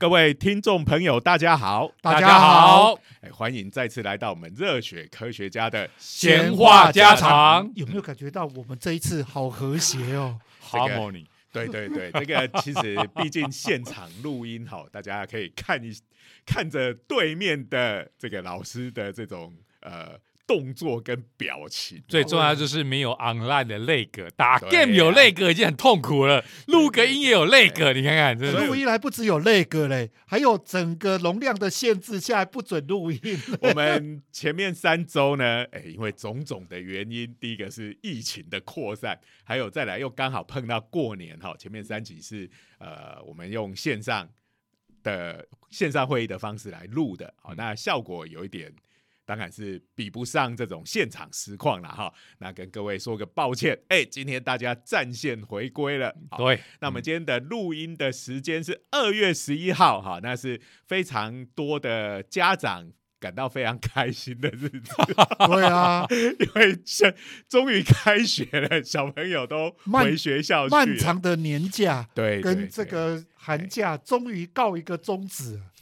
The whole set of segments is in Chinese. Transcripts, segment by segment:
各位听众朋友，大家好，大家好，哎，欢迎再次来到我们热血科学家的闲话家常。有没有感觉到我们这一次好和谐哦？Harmony，对对对，这个其实毕竟现场录音哈，大家可以看一看着对面的这个老师的这种呃。动作跟表情，最重要就是没有 online 的泪格，打 game 有泪格已经很痛苦了，录个音也有泪格，你看看，录音还不只有泪格嘞，还有整个容量的限制，下来不准录音。我们前面三周呢，哎，因为种种的原因，第一个是疫情的扩散，还有再来又刚好碰到过年哈，前面三集是呃，我们用线上的线上会议的方式来录的，好，那效果有一点。当然是比不上这种现场实况了哈，那跟各位说个抱歉，哎，今天大家战线回归了，对，那我们今天的录音的时间是二月十一号哈，那是非常多的家长感到非常开心的日子，对啊，因为现终于开学了，小朋友都回学校去，漫长的年假，对，跟这个寒假终于告一个终止，哎。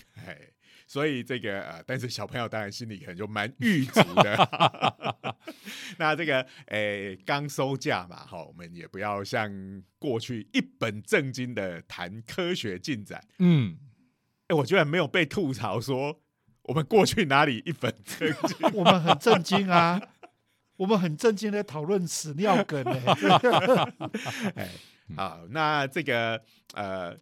所以这个呃，但是小朋友当然心里可能就蛮郁足的。那这个诶，刚收假嘛，哈，我们也不要像过去一本正经的谈科学进展。嗯，哎，我居然没有被吐槽说我们过去哪里一本正经，我们很震惊啊，我们很震惊的讨论屎尿梗呢。哎，好，那这个呃。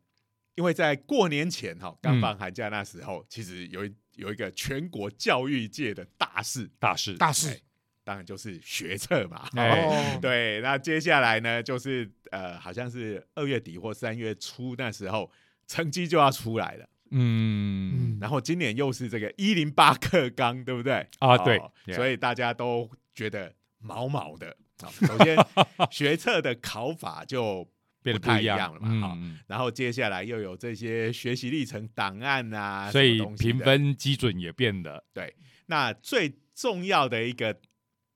因为在过年前哈，刚放寒假那时候，其实有有一个全国教育界的大事，大事，大事，当然就是学测嘛。哦，对，那接下来呢，就是呃，好像是二月底或三月初那时候，成绩就要出来了。嗯，然后今年又是这个一零八课纲，对不对？啊，对，所以大家都觉得毛毛的。首先，学测的考法就。变得不一样了嘛？好，然后接下来又有这些学习历程档案啊，所以评分基准也变了。对，那最重要的一个，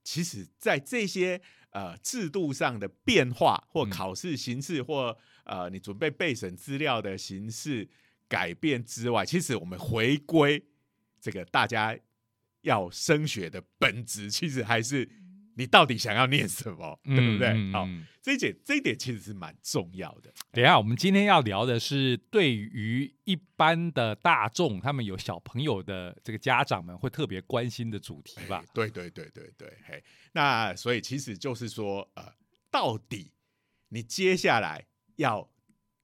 其实在这些呃制度上的变化，或考试形式，或呃你准备备审资料的形式改变之外，其实我们回归这个大家要升学的本质，其实还是。你到底想要念什么，对不对？好，这一点这一点其实是蛮重要的。等下，我们今天要聊的是对于一般的大众，他们有小朋友的这个家长们会特别关心的主题吧？对对对对对，嘿，那所以其实就是说，呃，到底你接下来要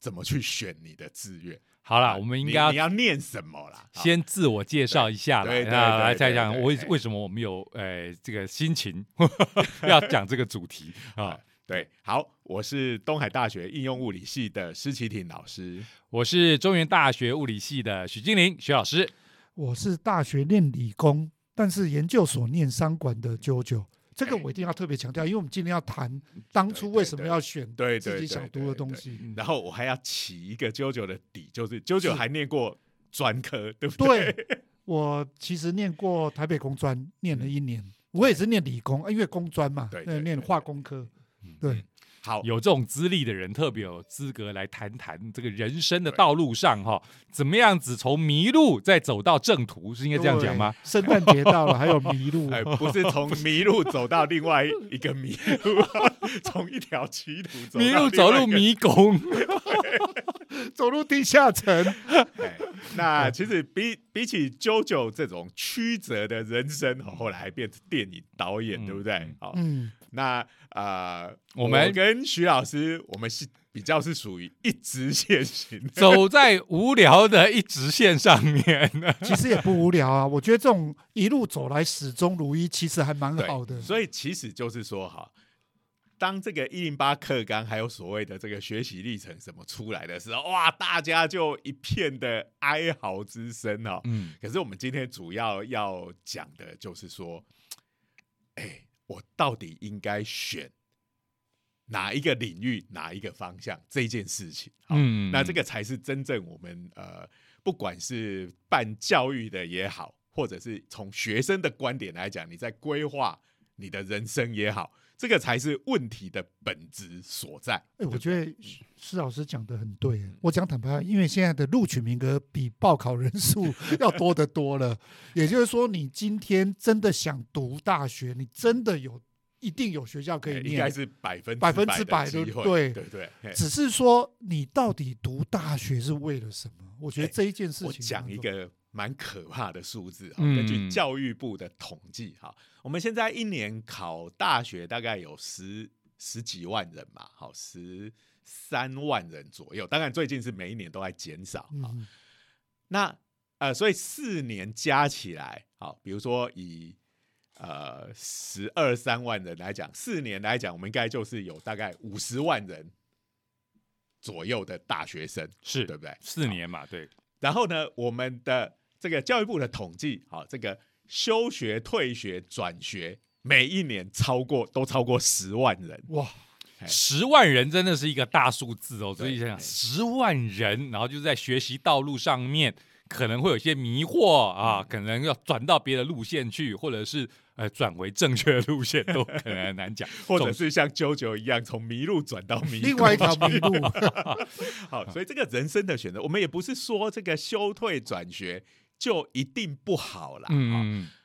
怎么去选你的志愿？好了，我们应该你要念什么啦？先自我介绍一下来，来再讲为为什么我们有呃这个心情 要讲这个主题 啊？对，好，我是东海大学应用物理系的施启廷老师，我是中原大学物理系的许金玲许老师，我是大学念理工，但是研究所念商管的九九。这个我一定要特别强调，因为我们今天要谈当初为什么要选自己想读的东西。然后我还要起一个啾啾的底，就是啾啾还念过专科，对不对？对，我其实念过台北工专，念了一年。我也是念理工，因为工专嘛，对，念化工科，对。好，有这种资历的人特别有资格来谈谈这个人生的道路上哈，怎么样子从迷路再走到正途，是应该这样讲吗？圣诞节到了，还有迷路，哎，不是从迷路走到另外一个迷路，从一条歧途迷路走入迷宫，走入地下城。那其实比比起 JoJo 这种曲折的人生，后来还变成电影导演，对不对？好，嗯。那呃，我们跟徐老师，我们是比较是属于一直线型，走在无聊的一直线上面。其实也不无聊啊，我觉得这种一路走来始终如一，其实还蛮好的。所以其实就是说哈，当这个一零八课纲还有所谓的这个学习历程什么出来的时候，哇，大家就一片的哀嚎之声哦。嗯，可是我们今天主要要讲的就是说，哎。我到底应该选哪一个领域、哪一个方向这件事情？嗯，那这个才是真正我们呃，不管是办教育的也好，或者是从学生的观点来讲，你在规划你的人生也好，这这个才是问题的本质所在。哎，我觉得施老师讲的很对。我讲坦白，因为现在的录取名额比报考人数 要多得多了。也就是说，你今天真的想读大学，你真的有一定有学校可以念，应该是百分百分之百的对对对。只是说，你到底读大学是为了什么？我觉得这一件事情，我讲一个。蛮可怕的数字啊！根据教育部的统计，哈，我们现在一年考大学大概有十十几万人嘛，好，十三万人左右。当然，最近是每一年都在减少啊。那呃，所以四年加起来，好，比如说以呃十二三万人来讲，四年来讲，我们应该就是有大概五十万人左右的大学生，是对不对？四年嘛，对。然后呢，我们的这个教育部的统计，好，这个休学、退学、转学，每一年超过都超过十万人哇！十万人真的是一个大数字哦，所以想想十万人，然后就在学习道路上面可能会有些迷惑啊，可能要转到别的路线去，或者是呃转回正确的路线都可能很难讲，或者是像啾啾一样从迷路转到迷 另外一条迷路。好，所以这个人生的选择，我们也不是说这个休退转学。就一定不好了啊！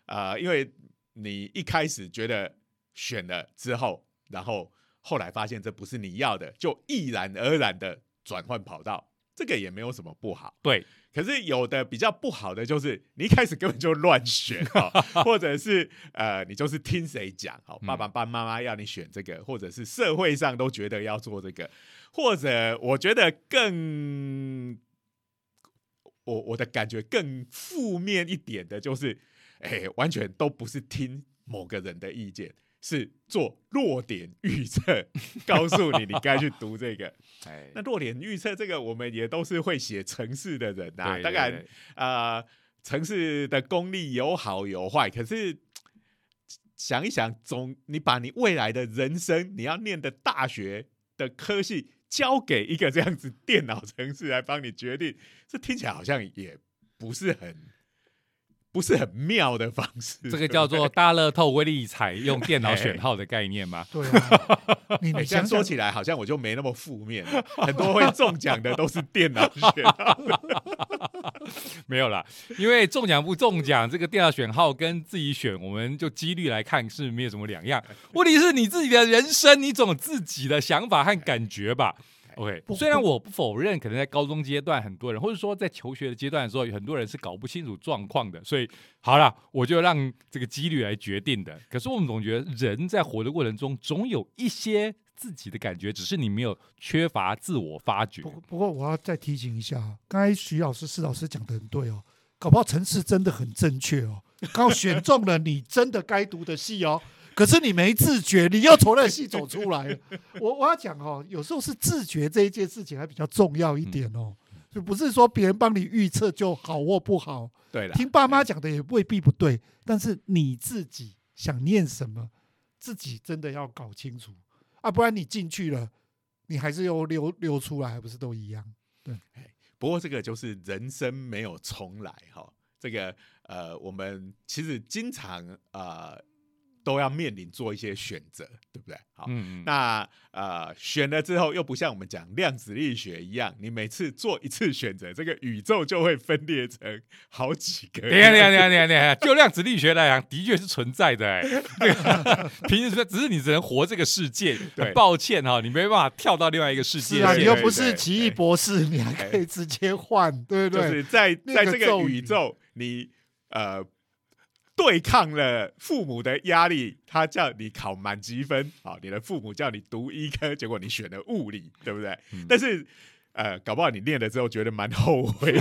呃，因为你一开始觉得选了之后，然后后来发现这不是你要的，就毅然而然的转换跑道，这个也没有什么不好。对，可是有的比较不好的就是你一开始根本就乱选 啊，或者是呃，你就是听谁讲，好，爸爸爸妈妈要你选这个，或者是社会上都觉得要做这个，或者我觉得更。我我的感觉更负面一点的就是，哎，完全都不是听某个人的意见，是做弱点预测，告诉你你该去读这个。哎，那弱点预测这个，我们也都是会写城市的人呐。当然，呃，城市的功力有好有坏，可是想一想，总你把你未来的人生，你要念的大学的科系。交给一个这样子电脑程式来帮你决定，这听起来好像也不是很不是很妙的方式。这个叫做大乐透威力彩用电脑选号的概念吗？对啊，你这样说起来好像我就没那么负面。很多会中奖的都是电脑选号。没有啦，因为中奖不中奖，这个电脑选号跟自己选，我们就几率来看是没有什么两样。问题是你自己的人生，你总有自己的想法和感觉吧？OK，虽然我不否认，可能在高中阶段很多人，或者说在求学的阶段的时候，有很多人是搞不清楚状况的。所以好了，我就让这个几率来决定的。可是我们总觉得人在活的过程中，总有一些。自己的感觉，只是你没有缺乏自我发掘。不不过，我要再提醒一下，刚才徐老师、施老师讲的很对哦，搞不好城市真的很正确哦，刚好选中了你真的该读的戏哦。可是你没自觉，你又从那戏走出来了。我我要讲哦，有时候是自觉这一件事情还比较重要一点哦，就不是说别人帮你预测就好或不好。对了，听爸妈讲的也未必不对，但是你自己想念什么，自己真的要搞清楚。啊，不然你进去了，你还是又溜溜出来，还不是都一样？对。不过这个就是人生没有重来哈。这个呃，我们其实经常呃。都要面临做一些选择，对不对？好，那呃，选了之后又不像我们讲量子力学一样，你每次做一次选择，这个宇宙就会分裂成好几个。就量子力学来讲，的确是存在的。哎，平时说只是你只能活这个世界，很抱歉哈，你没办法跳到另外一个世界。是啊，你又不是奇异博士，你还可以直接换，对不对？就是在在这个宇宙，你呃。对抗了父母的压力，他叫你考满积分，好，你的父母叫你读医科，结果你选了物理，对不对？但是，呃，搞不好你念了之后觉得蛮后悔，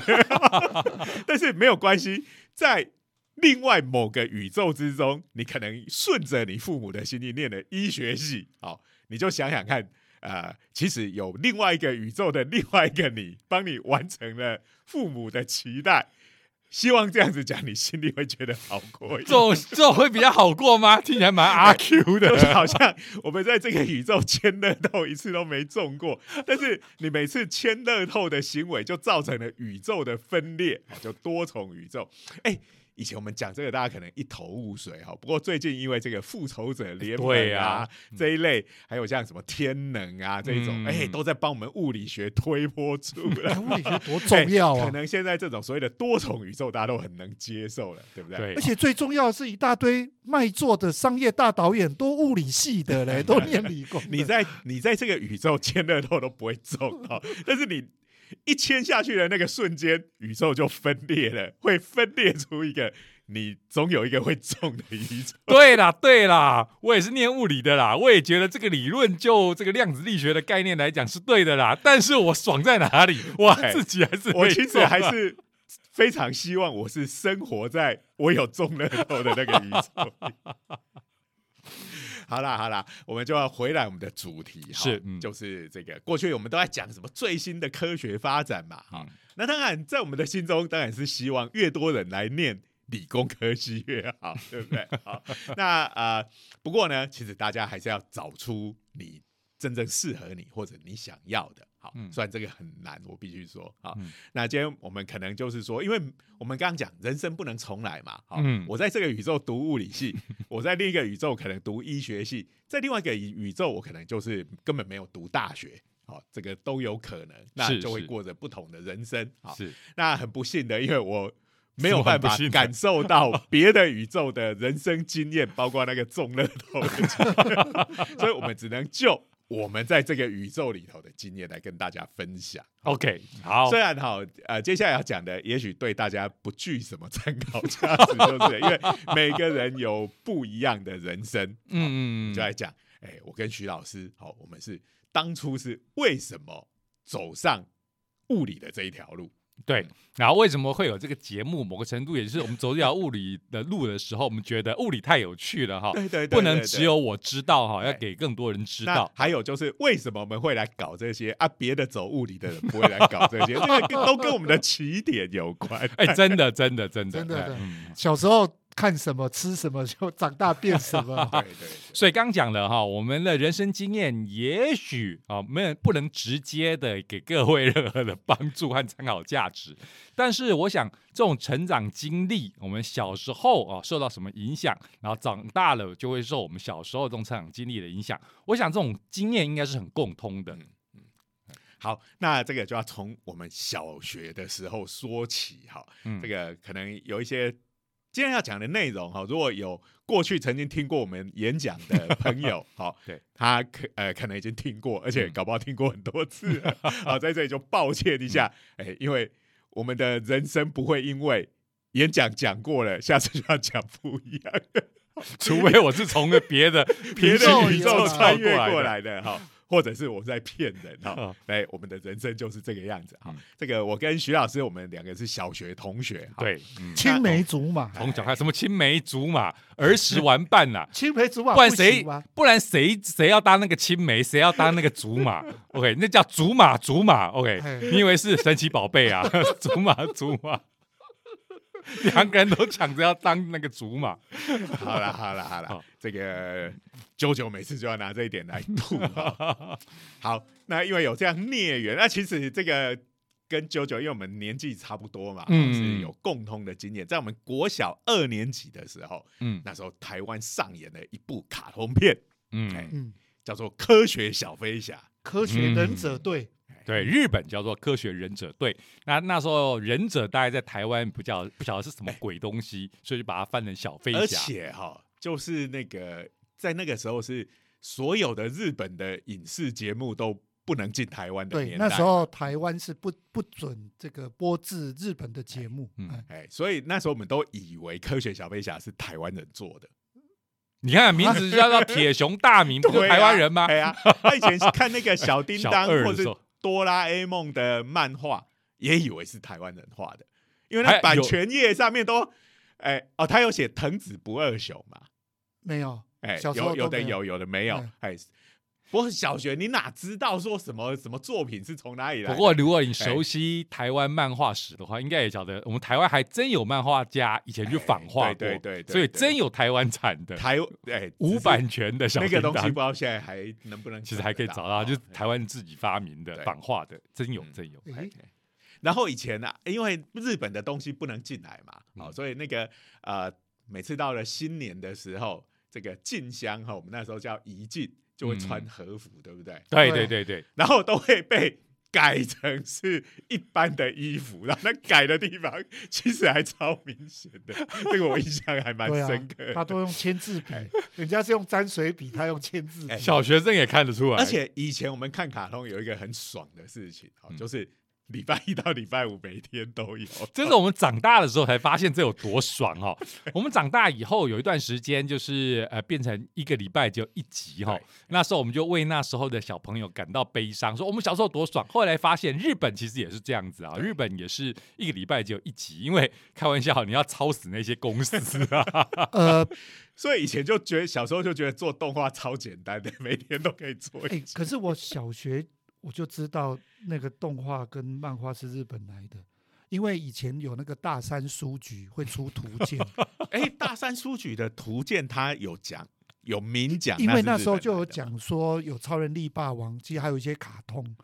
但是没有关系，在另外某个宇宙之中，你可能顺着你父母的心意念了医学系，好，你就想想看，呃，其实有另外一个宇宙的另外一个你，帮你完成了父母的期待。希望这样子讲，你心里会觉得好过。这种这种会比较好过吗？听起来蛮阿 Q 的，好像我们在这个宇宙签乐透一次都没中过，但是你每次签乐透的行为就造成了宇宙的分裂，就多重宇宙。哎，以前我们讲这个，大家可能一头雾水哈。不过最近因为这个复仇者联盟啊这一类，还有像什么天能啊这种，哎，都在帮我们物理学推波助澜。物理学多重要啊！可能现在这种所谓的多重宇宙，大家都很能接受了，对不对？对。而且最重要的是一大堆卖座的商业大导演，都物理系的嘞，都念理工。你在你在这个宇宙签乐透都不会中啊，但是你。一签下去的那个瞬间，宇宙就分裂了，会分裂出一个你总有一个会中的宇宙。对啦，对啦，我也是念物理的啦，我也觉得这个理论就这个量子力学的概念来讲是对的啦。但是我爽在哪里？我自己还是我其实还是非常希望我是生活在我有中乐透的那个宇宙。好啦好啦，我们就要回来我们的主题，是就是这个过去我们都在讲什么最新的科学发展嘛，哈，那当然在我们的心中当然是希望越多人来念理工科系越好，对不对？好，那呃，不过呢，其实大家还是要找出你真正适合你或者你想要的。好，虽然这个很难，我必须说好。那今天我们可能就是说，因为我们刚刚讲人生不能重来嘛。好，我在这个宇宙读物理系，我在另一个宇宙可能读医学系，在另外一个宇宙我可能就是根本没有读大学。好，这个都有可能，那就会过着不同的人生。好，是那很不幸的，因为我没有办法感受到 别的宇宙的人生经验，包括那个中乐透的，所以我们只能就。我们在这个宇宙里头的经验来跟大家分享。OK，好。虽然哈，呃，接下来要讲的也许对大家不具什么参考价值，就是因为每个人有不一样的人生。嗯嗯，就来讲，哎，我跟徐老师，好，我们是当初是为什么走上物理的这一条路。对，然后为什么会有这个节目？某个程度也是我们走这条物理的路的时候，我们觉得物理太有趣了哈，对对，不能只有我知道哈，要给更多人知道。还有就是为什么我们会来搞这些啊？别的走物理的人不会来搞这些，这个都跟我们的起点有关。哎，真的，真的，真的，真的，小时候。看什么吃什么 就长大变什么，对对。所以刚讲了哈，我们的人生经验也许啊没有不能直接的给各位任何的帮助和参考价值，但是我想这种成长经历，我们小时候啊受到什么影响，然后长大了就会受我们小时候这种成长经历的影响。我想这种经验应该是很共通的。嗯，好，那这个就要从我们小学的时候说起哈。嗯，这个可能有一些。今天要讲的内容哈，如果有过去曾经听过我们演讲的朋友，好，对。他可呃可能已经听过，而且搞不好听过很多次，好，在这里就抱歉一下，哎，因为我们的人生不会因为演讲讲过了，下次就要讲不一样，除非我是从个别的别的宇宙穿越过来的，哈。或者是我在骗人哈，哎，我们的人生就是这个样子哈。这个我跟徐老师，我们两个是小学同学，对，青梅竹马。从小看什么青梅竹马，儿时玩伴呐，青梅竹马，不然谁不然谁谁要当那个青梅，谁要当那个竹马？OK，那叫竹马竹马。OK，你以为是神奇宝贝啊？竹 马竹马。两个人都抢着要当那个竹马，好了好了好了，这个九九每次就要拿这一点来吐。好，那因为有这样孽缘，那其实这个跟九九，因为我们年纪差不多嘛，是有共通的经验。在我们国小二年级的时候，嗯，那时候台湾上演了一部卡通片，嗯，叫做《科学小飞侠》，科学忍者队。对，日本叫做科学忍者队。那那时候忍者大概在台湾不叫不晓得是什么鬼东西，所以就把它翻成小飞侠。而且哈，就是那个在那个时候是所有的日本的影视节目都不能进台湾的年代。那时候台湾是不不准这个播制日本的节目。嗯，哎，所以那时候我们都以为科学小飞侠是台湾人做的。你看名字叫做铁熊大明，不是台湾人吗？对啊，他以前看那个小 叮当或者。哆啦 A 梦的漫画也以为是台湾人画的，因为那版权页上面都，哎哦，他有写藤子不二雄嘛？没有，哎，有有的有，有的没有，哎。不过小学你哪知道说什么什么作品是从哪里来？不过如果你熟悉台湾漫画史的话，应该也晓得我们台湾还真有漫画家以前去仿画过，对对对，所以真有台湾产的台哎无版权的小那个东西，不知道现在还能不能？其实还可以找到，就是台湾自己发明的仿画的，真有真有。然后以前呢，因为日本的东西不能进来嘛，哦，所以那个呃，每次到了新年的时候，这个进香哈，我们那时候叫移进，就会穿和服，对不对？对对对对，然后都会被。改成是一般的衣服，然后那改的地方其实还超明显的，这个我印象还蛮深刻。他都用签字笔，人家是用沾水笔，他用签字笔，小学生也看得出来。而且以前我们看卡通有一个很爽的事情，就是。礼拜一到礼拜五每天都有，这是我们长大的时候才发现这有多爽哦。我们长大以后有一段时间就是呃变成一个礼拜只有一集哈，那时候我们就为那时候的小朋友感到悲伤，说我们小时候多爽。后来发现日本其实也是这样子啊，日本也是一个礼拜只有一集，因为开玩笑你要操死那些公司啊。呃，所以以前就觉得小时候就觉得做动画超简单的，每天都可以做。哎，可是我小学。我就知道那个动画跟漫画是日本来的，因为以前有那个大山书局会出图鉴。哎，大山书局的图鉴它有讲，有明讲，因为那时候就有讲说有超人力霸王，其实还有一些卡通。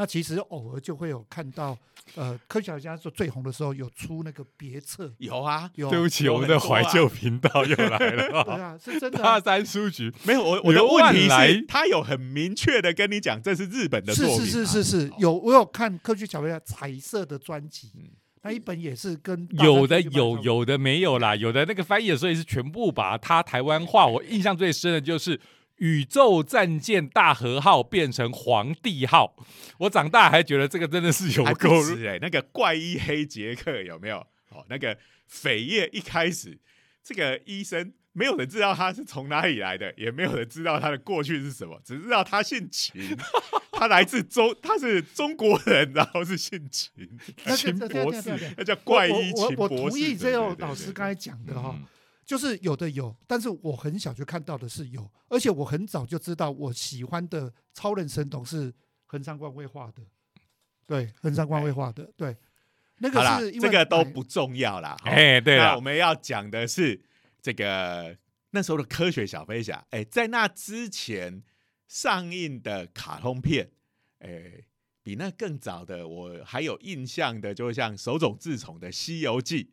那其实偶尔就会有看到，呃，科学家说最红的时候有出那个别册，有啊，有。对不起，我们的怀旧频道又来了。对啊，是真的。大山书局 没有我我的问题是，他有很明确的跟你讲这是日本的作品。是是是是是，有我有看科学小朋友彩色的专辑，那一本也是跟有的有有的没有啦，有的那个翻译的时候也是全部把他台湾话。我印象最深的就是。宇宙战舰大和号变成皇帝号，我长大还觉得这个真的是有够哎！那个怪医黑杰克有没有？哦，那个扉页一开始，这个医生没有人知道他是从哪里来的，也没有人知道他的过去是什么，只知道他姓秦，他来自中，他是中国人，然后是姓秦，秦博士，那叫怪医秦博士。我同意这个老师刚才讲的哈。就是有的有，但是我很小就看到的是有，而且我很早就知道我喜欢的超人神童是横山光辉画的，对，横山光辉画的，对，那个是这个都不重要啦。哎，对了，我们要讲的是这个那时候的科学小飞侠，哎，在那之前上映的卡通片，哎，比那更早的我还有印象的，就像手冢治虫的《西游记》。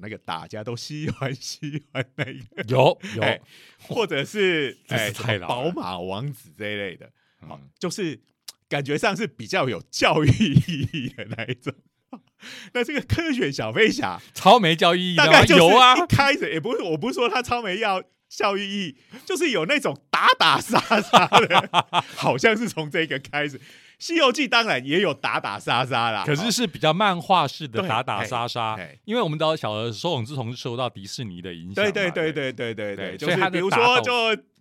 那个大家都喜欢喜欢那个有有，或者是哎宝马王子这一类的，好，就是感觉上是比较有教育意义的那一种。那这个科学小飞侠 超没教育意义，大概有啊。一开始也不是，我不是说他超没要教育意义，就是有那种打打杀杀的，好像是从这个开始。《西游记》当然也有打打杀杀啦，可是是比较漫画式的打打杀杀。因为我们都小的时候，自从受到迪士尼的影响，对对对对对对对，就是比如说，就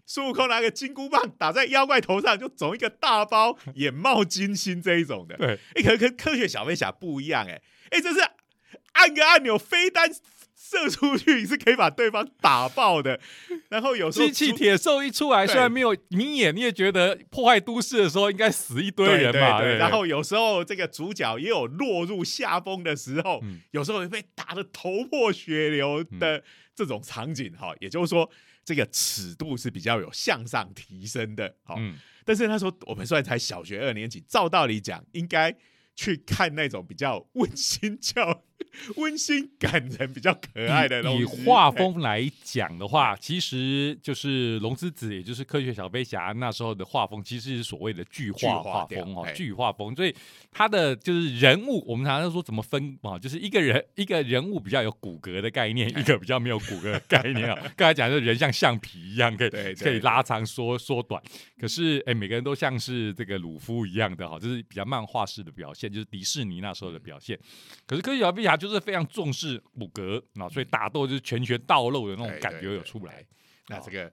孙悟空拿个金箍棒打在妖怪头上，就肿一个大包，眼冒金星这一种的。对，哎，可跟科学小飞侠不一样，哎，哎，这是按个按钮飞单。射出去是可以把对方打爆的，然后有时候机器铁兽一出来，虽然没有明眼，你也觉得破坏都市的时候应该死一堆人嘛。然后有时候这个主角也有落入下风的时候，有时候会被打的头破血流的这种场景哈。也就是说，这个尺度是比较有向上提升的。好，但是他说我们虽然才小学二年级，照道理讲应该。去看那种比较温馨、较 温馨感人、比较可爱的东西。以画风来讲的话，其实就是龙之子，也就是科学小飞侠那时候的画风，其实是所谓的巨画画风哦，巨画风。所以他的就是人物，我们常常说怎么分啊？就是一个人 一个人物比较有骨骼的概念，一个比较没有骨骼的概念啊。刚才讲的人像橡皮一样，可以可以拉长、缩缩短。可是哎，每个人都像是这个鲁夫一样的哈，就是比较漫画式的表现。就是迪士尼那时候的表现，可是科学小飞侠就是非常重视骨骼啊，所以打斗就是拳拳到肉的那种感觉有出来。那这个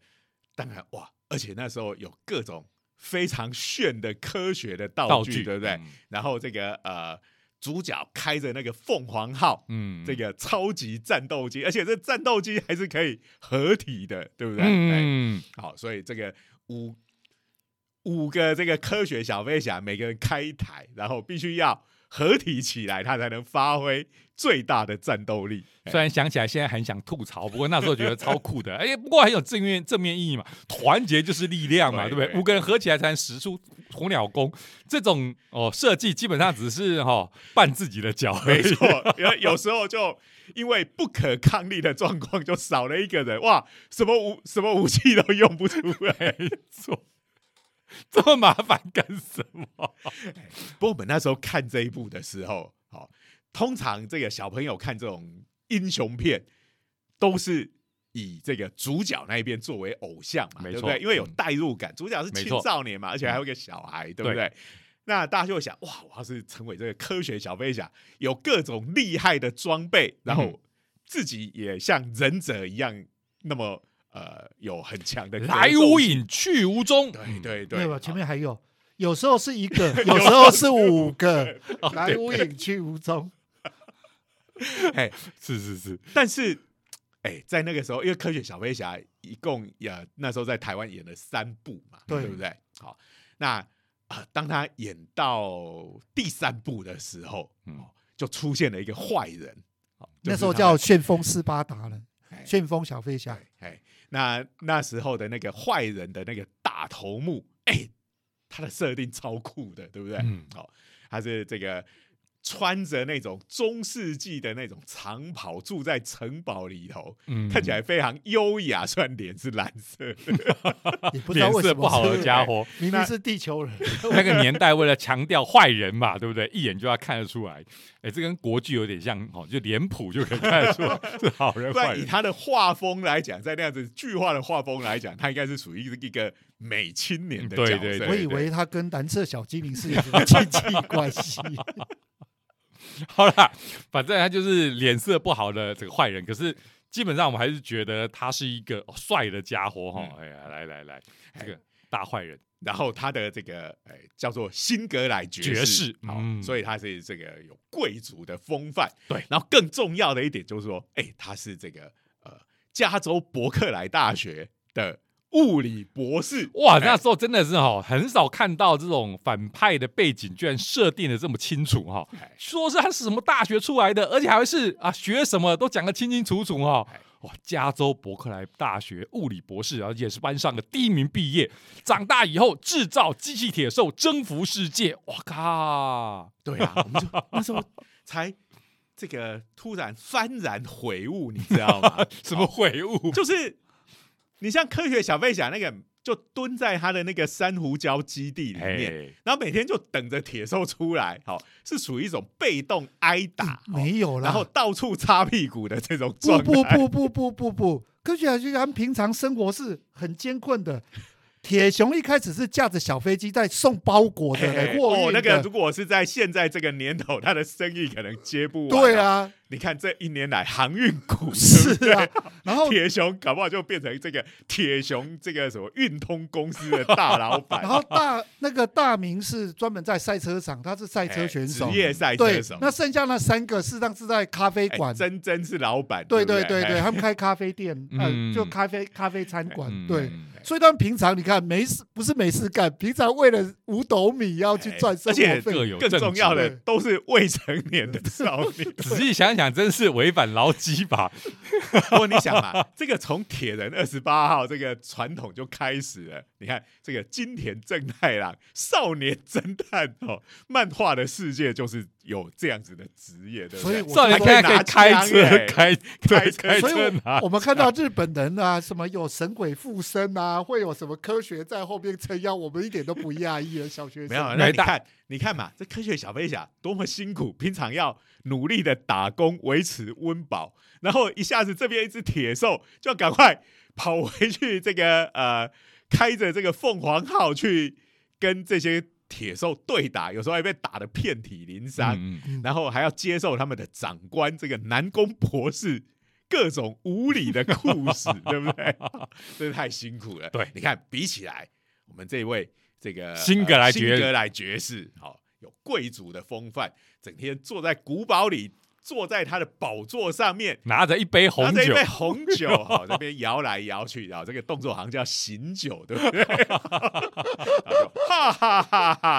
当然哇，而且那时候有各种非常炫的科学的道具，对不对？然后这个呃，主角开着那个凤凰号，嗯，这个超级战斗机，而且这战斗机还是可以合体的，对不对？嗯，好，所以这个五。五个这个科学小飞侠，每个人开一台，然后必须要合体起来，他才能发挥最大的战斗力。虽然想起来现在很想吐槽，不过那时候觉得超酷的。哎，不过很有正面正面意义嘛，团结就是力量嘛，对不对？五个人合起来才能使出鸵鸟功。这种哦设计基本上只是哈绊自己的脚，没错。有有时候就因为不可抗力的状况，就少了一个人，哇，什么武什么武器都用不出来，错。这么麻烦干什么？不过我们那时候看这一部的时候，好，通常这个小朋友看这种英雄片，都是以这个主角那一边作为偶像嘛，对不对？因为有代入感，主角是青少年嘛，而且还有个小孩，对不对？那大家就会想，哇，我要是成为这个科学小飞侠，有各种厉害的装备，然后自己也像忍者一样，那么。呃，有很强的来无影去无踪，对对对，有前面还有，有时候是一个，有时候是五个，来无影去无踪。哎，是是是，但是，哎，在那个时候，因为科学小飞侠一共也那时候在台湾演了三部嘛，对。不对？好，那啊，当他演到第三部的时候，嗯，就出现了一个坏人，那时候叫旋风斯巴达人，旋风小飞侠，哎。那那时候的那个坏人的那个大头目，哎，他的设定超酷的，对不对？嗯，好，他是这个。穿着那种中世纪的那种长袍，住在城堡里头，看起来非常优雅。虽然脸是蓝色，脸色不好的家伙，明明是地球人。那个年代为了强调坏人嘛，对不对？一眼就要看得出来。哎，这跟国剧有点像哦，就脸谱就可以看得出来 是好人坏人。以他的画风来讲，在那样子剧化的画风来讲，他应该是属于一个美青年的角色。我以为他跟蓝色小精灵是有什么亲戚关系。好啦，反正他就是脸色不好的这个坏人，可是基本上我们还是觉得他是一个帅的家伙哈。哎呀，来来来，这个大坏人，然后他的这个哎叫做辛格莱爵士，好，所以他是这个有贵族的风范。对，然后更重要的一点就是说，哎，他是这个呃加州伯克莱大学的。物理博士哇，那时候真的是哈，很少看到这种反派的背景居然设定的这么清楚哈。说是他是什么大学出来的，而且还是啊学什么都讲得清清楚楚哈。哇，加州伯克莱大学物理博士，而且是班上的第一名毕业。长大以后制造机器铁兽，征服世界。哇靠！对啊，我们就那时候才这个突然幡然悔悟，你知道吗？什么悔悟？就是。你像科学小飞侠那个，就蹲在他的那个珊瑚礁基地里面，然后每天就等着铁兽出来，好，是属于一种被动挨打，没有了，然后到处擦屁股的这种状态。不不不不不不不，科学小飞侠平常生活是很艰困的。铁熊一开始是驾着小飞机在送包裹的，哦，那个如果是在现在这个年头，他的生意可能接不完。对啊。你看这一年来航运股是啊，然后铁熊搞不好就变成这个铁熊这个什么运通公司的大老板。然后大那个大明是专门在赛车场，他是赛车选手，职业赛车手。那剩下那三个事实上是在咖啡馆，真真是老板。对对对对，他们开咖啡店，嗯，就咖啡咖啡餐馆。对，所以他们平常你看没事不是没事干，平常为了五斗米要去赚生活费，更重要的都是未成年的少年。仔细想想。真是违反劳基法。不过你想嘛，这个从铁人二十八号这个传统就开始了。你看这个金田正太郎少年侦探哦，漫画的世界就是有这样子的职业，对不对？少年可以开车，开开开车。我们看到日本人啊，什么有神鬼附身啊，会有什么科学在后面撑腰，我们一点都不讶异了。小学生没有，那你看，你看嘛，这科学小飞侠多么辛苦，平常要努力的打工维持温饱，然后一下子这边一只铁兽就要赶快跑回去，这个呃。开着这个凤凰号去跟这些铁兽对打，有时候还被打得遍体鳞伤，然后还要接受他们的长官这个南宫博士各种无理的酷使，对不对？真是太辛苦了。对，你看比起来，我们这位这个辛格莱爵格莱爵士，好有贵族的风范，整天坐在古堡里。坐在他的宝座上面，拿着一杯红酒，拿着一杯红酒，哈，这边摇来摇去，然后这个动作好像叫醒酒，对不对？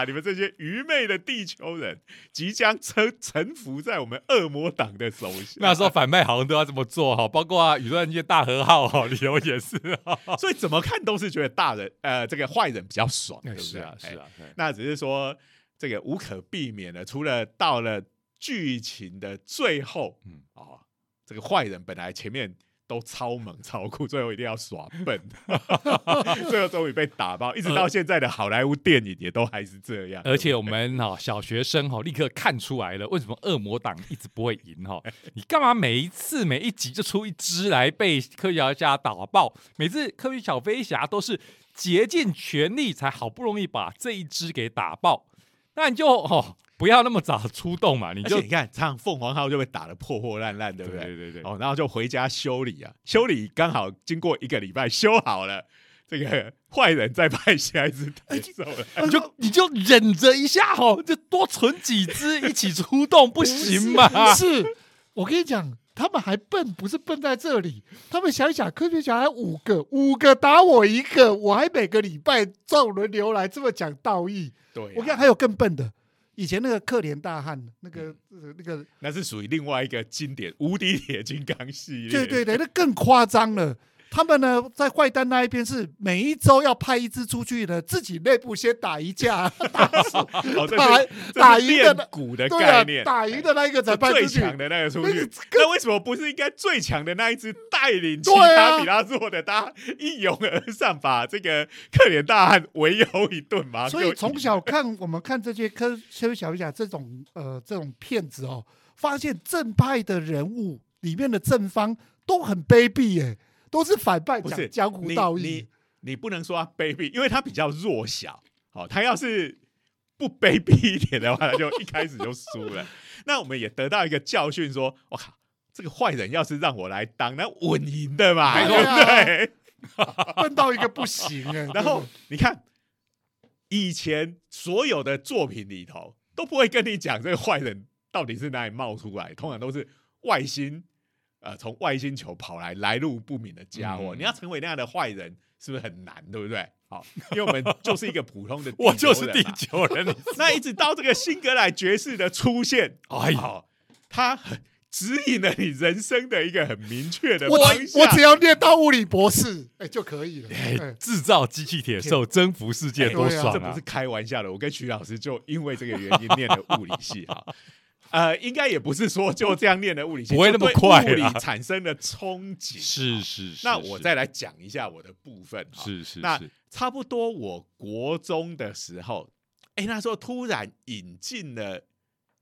你们这些愚昧的地球人，即将臣臣服在我们恶魔党的手下。那时候反派好像都要这么做哈，包括啊宇宙战舰大和号哈，理由也是。所以怎么看都是觉得大人呃这个坏人比较爽，是啊是啊。那只是说这个无可避免的，除了到了剧情的最后，嗯啊，这个坏人本来前面。都超猛超酷，最后一定要耍笨，最后终于被打爆。一直到现在的好莱坞电影也都还是这样。而且我们哈小学生哈立刻看出来了，为什么恶魔党一直不会赢哈？你干嘛每一次每一集就出一只来被科学小家打爆？每次科学小飞侠都是竭尽全力才好不容易把这一只给打爆，那你就哦。不要那么早出动嘛！你就你看，唱凤凰号就被打得破破烂烂，对不对？对对对。哦，然后就回家修理啊，修理刚好经过一个礼拜修好了，这个 坏人再派下一只接受了，你就 你就忍着一下哦，就多存几只一起出动不行吗？是，我跟你讲，他们还笨，不是笨在这里，他们想想，科学家还五个，五个打我一个，我还每个礼拜照轮流来，这么讲道义。对，我看还有更笨的。以前那个克连大汉，那个那个那是属于另外一个经典无敌铁金刚系列。对对对，那更夸张了。他们呢，在坏蛋那一边是每一周要派一支出去呢，自己内部先打一架，打打打赢的股的概念，打赢的那一个才派最强的那个出去。那为什么不是应该最强的那一只带领其他比他弱的，他一拥而上，把这个克连大汉围殴一顿嘛？所以从小看我们看这些科科小侠这种呃这种骗子哦，发现正派的人物里面的正方都很卑鄙耶。都是反派，讲江湖道义。你你不能说他卑鄙，因为他比较弱小。好，他要是不卑鄙一点的话，他就一开始就输了。那我们也得到一个教训，说我靠，这个坏人要是让我来当，那稳赢的嘛，对不对？笨到一个不行哎。然后你看，以前所有的作品里头都不会跟你讲这个坏人到底是哪里冒出来，通常都是外星。呃，从外星球跑来来路不明的家伙，你要成为那样的坏人，是不是很难？对不对？好，因为我们就是一个普通的，我就是地球人。那一直到这个辛格莱爵士的出现，哎呀，他很指引了你人生的一个很明确的方向。我只要念到物理博士，哎，就可以了。制造机器铁兽，征服世界，多爽啊！这不是开玩笑的。我跟徐老师就因为这个原因念的物理系哈。呃，应该也不是说就这样念的物理系，不会那么快，物理产生了憧憬。是是是。那我再来讲一下我的部分。是是。那差不多，我国中的时候，哎，那时候突然引进了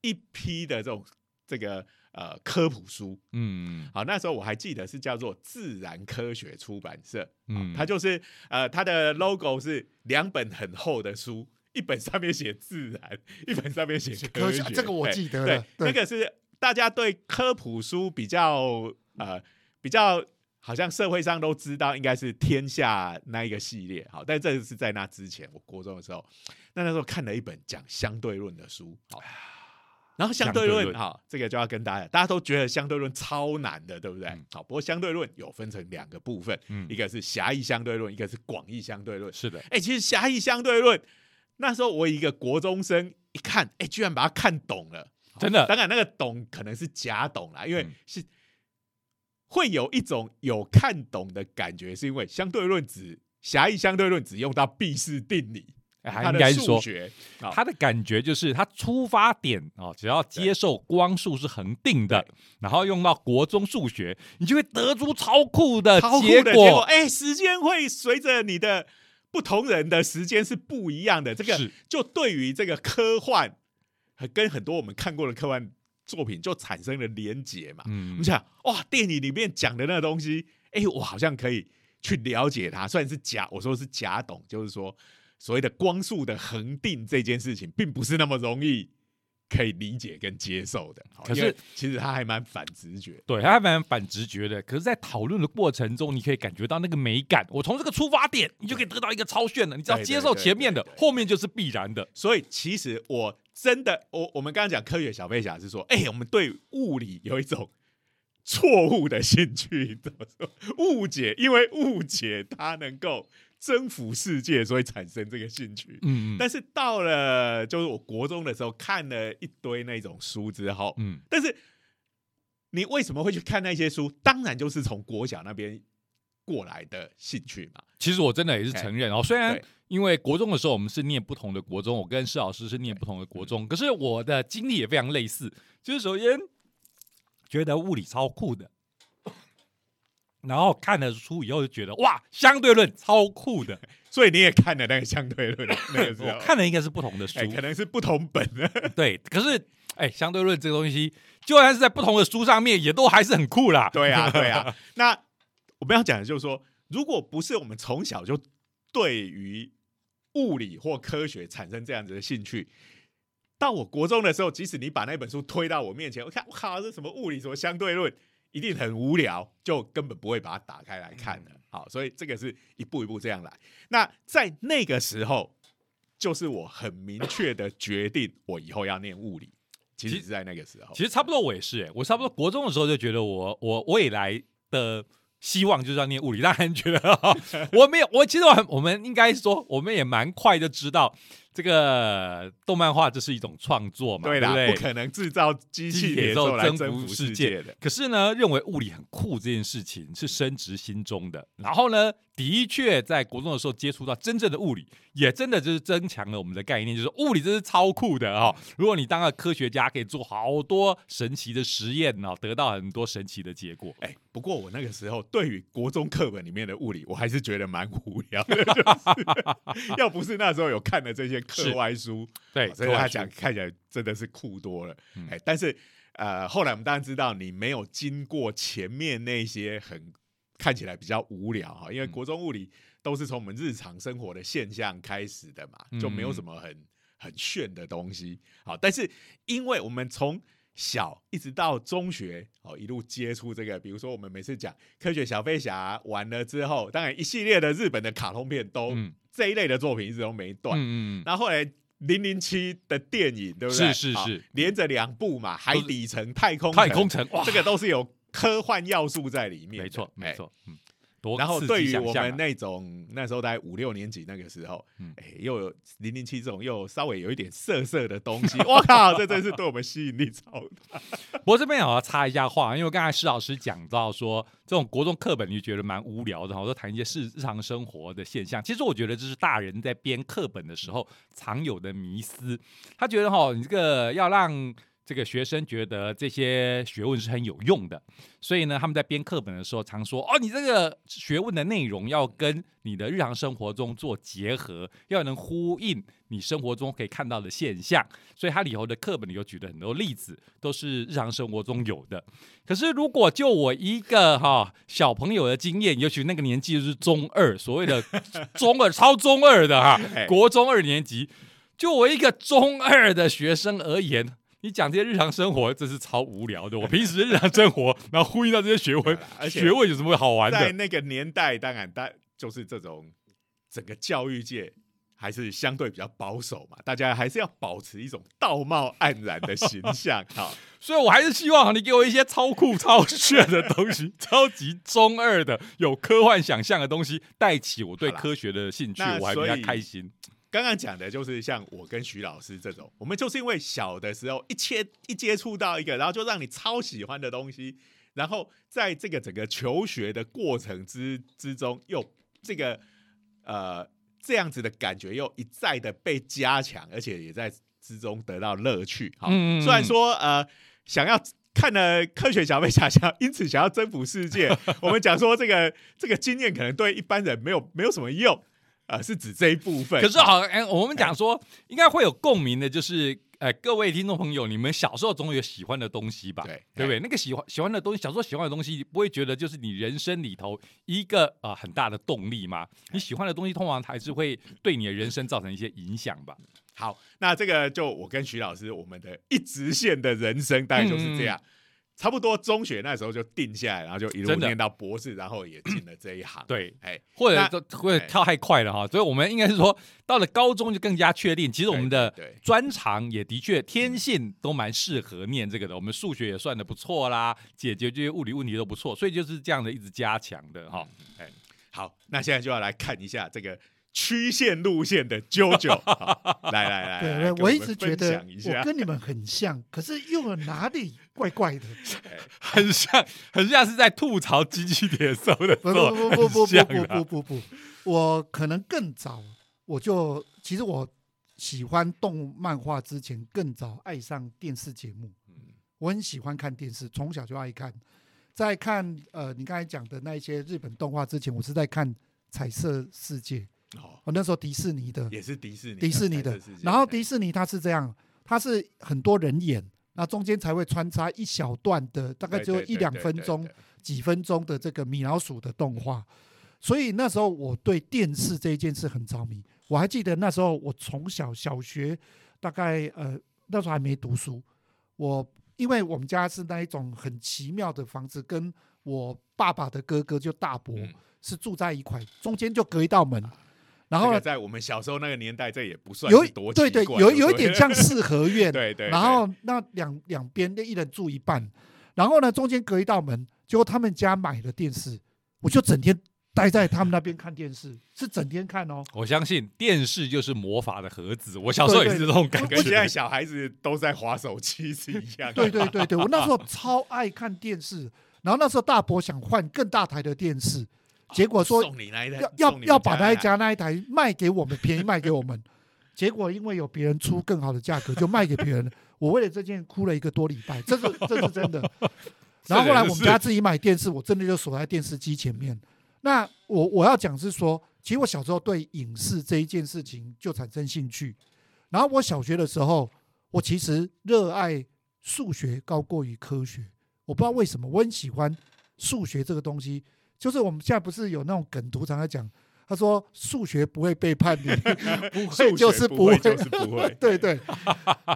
一批的这种这个呃科普书。嗯。好，那时候我还记得是叫做自然科学出版社。嗯。它就是呃，它的 logo 是两本很厚的书。一本上面写自然，一本上面写科学，这个我记得。对，那个是大家对科普书比较呃比较，好像社会上都知道，应该是天下那一个系列。好，但这是在那之前，我国中的时候，那那时候看了一本讲相对论的书。好，然后相对论，好，这个就要跟大家，大家都觉得相对论超难的，对不对？好，不过相对论有分成两个部分，一个是狭义相对论，一个是广义相对论。是的，哎，其实狭义相对论。那时候我一个国中生一看，哎，居然把它看懂了，真的。当然那个懂可能是假懂啦，因为是会有一种有看懂的感觉，是因为相对论只狭义相对论只用到毕氏定理，应该是说，他的感觉就是他出发点哦，只要接受光速是恒定的，然后用到国中数学，你就会得出超酷的结果。哎，时间会随着你的。不同人的时间是不一样的，这个就对于这个科幻，跟很多我们看过的科幻作品就产生了连结嘛。嗯，我们想，哇，电影里面讲的那个东西，哎，我好像可以去了解它。虽然是假，我说是假懂，就是说所谓的光速的恒定这件事情，并不是那么容易。可以理解跟接受的，可是其实他还蛮反直觉，对，他还蛮反直觉的。可是，在讨论的过程中，你可以感觉到那个美感。我从这个出发点，你就可以得到一个超炫的。你只要接受前面的，后面就是必然的。所以，其实我真的，我我们刚刚讲科学小飞侠是说，哎，我们对物理有一种错误的兴趣，怎么说？误解，因为误解它能够征服世界，所以产生这个兴趣。嗯嗯，但是到了就是我国中的时候，看了一堆那种书之后，嗯，但是你为什么会去看那些书？当然就是从国小那边过来的兴趣嘛。其实我真的也是承认哦，虽然因为国中的时候我们是念不同的国中，我跟施老师是念不同的国中，可是我的经历也非常类似，就是首先觉得物理超酷的。然后看了书以后就觉得哇，相对论超酷的。所以你也看了那个相对论那个时 候，看了应该是不同的书哎，，可能是不同本的。对。可是哎，相对论这个东西，就算是在不同的书上面，也都还是很酷啦。对啊，对啊。那我们要讲的就是说，如果不是我们从小就对于物理或科学产生这样子的兴趣，到我国中的时候，即使你把那本书推到我面前，我看我靠，这什么物理什么相对论，一定很无聊，就根本不会把它打开来看的。好，所以这个是一步一步这样来。那在那个时候，就是我很明确的决定，我以后要念物理。其实是在那个时候，其实差不多我也是、哎，我差不多国中的时候就觉得我我未来的希望就是要念物理，当然觉得 我没有，我其实我很，我们应该说，我们也蛮快就知道这个动漫画这是一种创作嘛，对啦，不对？不可能制造机器野兽来征服世界的。可是呢，认为物理很酷这件事情是深植心中的。然后呢，的确在国中的时候接触到真正的物理，也真的就是增强了我们的概念，就是物理真是超酷的哈、哦。如果你当个科学家，可以做好多神奇的实验哦，得到很多神奇的结果。哎，不过我那个时候对于国中课本里面的物理，我还是觉得蛮无聊的。就是、要不是那时候有看了这些课外书，对，所以他讲看起来真的是酷多了。嗯。哎，但是呃，后来我们当然知道，你没有经过前面那些很看起来比较无聊哈，因为国中物理都是从我们日常生活的现象开始的嘛，就没有什么很很炫的东西。好，但是因为我们从小一直到中学，哦，一路接触这个，比如说我们每次讲科学小飞侠完了之后，当然一系列的日本的卡通片都、嗯这一类的作品一直都没断。嗯嗯，然后后来零零七的电影，对不对？是是是连着两部嘛，海底城、太空太空城哇，这个都是有科幻要素在里面的。没错没哎错，嗯。多然后对于我们那种那时候大概五六年级那个时候，嗯哎，又有零零七这种又稍微有一点色色的东西，我靠，这真是对我们吸引力超大。不过这边我要插一下话，因为刚才施老师讲到说，这种国中课本你就觉得蛮无聊的，我都谈一些日日常生活的现象。其实我觉得这是大人在编课本的时候常有的迷思。他觉得哈，你这个要让这个学生觉得这些学问是很有用的，所以呢，他们在编课本的时候常说：“哦，你这个学问的内容要跟你的日常生活中做结合，要能呼应你生活中可以看到的现象。”所以它里头的课本里有举了很多例子，都是日常生活中有的。可是如果就我一个哈小朋友的经验，尤其那个年纪就是中二，所谓的 中二、超中二的哈哎，国中二年级，就我一个中二的学生而言。你讲这些日常生活，这是超无聊的。我平时日常生活，然后呼应到这些学问，而且学问有什么好玩的？在那个年代，当然，大就是这种整个教育界还是相对比较保守嘛，大家还是要保持一种道貌岸然的形象。好，所以我还是希望你给我一些超酷、超炫的东西，超级中二的、有科幻想象的东西，带起我对科学的兴趣，我还比较开心。刚刚讲的就是像我跟徐老师这种，我们就是因为小的时候一切一接触到一个，然后就让你超喜欢的东西，然后在这个整个求学的过程之之中，又这个呃这样子的感觉又一再的被加强，而且也在之中得到乐趣。好，虽然说呃想要。看了科学小飞侠，想要因此想要征服世界。我们讲说这个这个经验可能对一般人没有没有什么用，呃，是指这一部分。可是好，哎，我们讲说应该会有共鸣的，就是呃，各位听众朋友，你们小时候总有喜欢的东西吧？对对不对？那个喜欢喜欢的东西，小时候喜欢的东西，不会觉得就是你人生里头一个啊、呃、很大的动力吗？你喜欢的东西，通常还是会对你的人生造成一些影响吧？好，那这个就我跟徐老师，我们的一直线的人生大概就是这样。差不多中学那时候就定下来，然后就一路念到博士，然后也进了这一行。对，哎，或者那都或者跳太快了哈，所以我们应该是说，到了高中就更加确定，其实我们的专长也的确天性都蛮适合念这个的。我们数学也算的不错啦，解决这些物理问题都不错，所以就是这样的一直加强的哈。哎好，那现在就要来看一下这个曲线路线的啾啾，来来来，对，我一直觉得我跟你们很像，可是又有哪里怪怪的？很像，很像是在吐槽机器铁收的不 不不不不不不不不，我可能更早，我就其实我喜欢动漫画之前更早爱上电视节目，我很喜欢看电视，从小就爱看。在看呃，你刚才讲的那一些日本动画之前，我是在看《彩色世界》哦，我那时候迪士尼的也是迪士尼，迪士尼的。然后迪士尼它是这样，它是很多人演，那中间才会穿插一小段的，大概只有一两分钟、几分钟的这个米老鼠的动画。所以那时候我对电视这一件事很着迷。我还记得那时候我从小小学大概呃那时候还没读书，我。因为我们家是那一种很奇妙的房子，跟我爸爸的哥哥就大伯是住在一块，中间就隔一道门。然后在我们小时候那个年代，这也不算有多对对，有有一点像四合院。对对。然后那两两边那一人住一半，然后呢中间隔一道门，结果他们家买了电视，我就整天。待在他们那边看电视，是整天看哦。我相信电视就是魔法的盒子，我小时候也是这种感觉。跟现在小孩子都在划手机是一样。对对对对，我那时候 超爱看电视，然后那时候大伯想换更大台的电视，结果说要要要把那一家那一台卖给我们，便宜卖给我们。结果因为有别人出更好的价格，就卖给别人。我为了这件哭了一个多礼拜，这是 这是真的。然后后来我们家自己买电视，我真的就锁在电视机前面。那我我要讲是说，其实我小时候对影视这一件事情就产生兴趣，然后我小学的时候，我其实热爱数学高过于科学，我不知道为什么，我很喜欢数学这个东西。就是我们现在不是有那种梗图常常讲，他说数学不会背叛你，不会就是不会，就是不会，对对。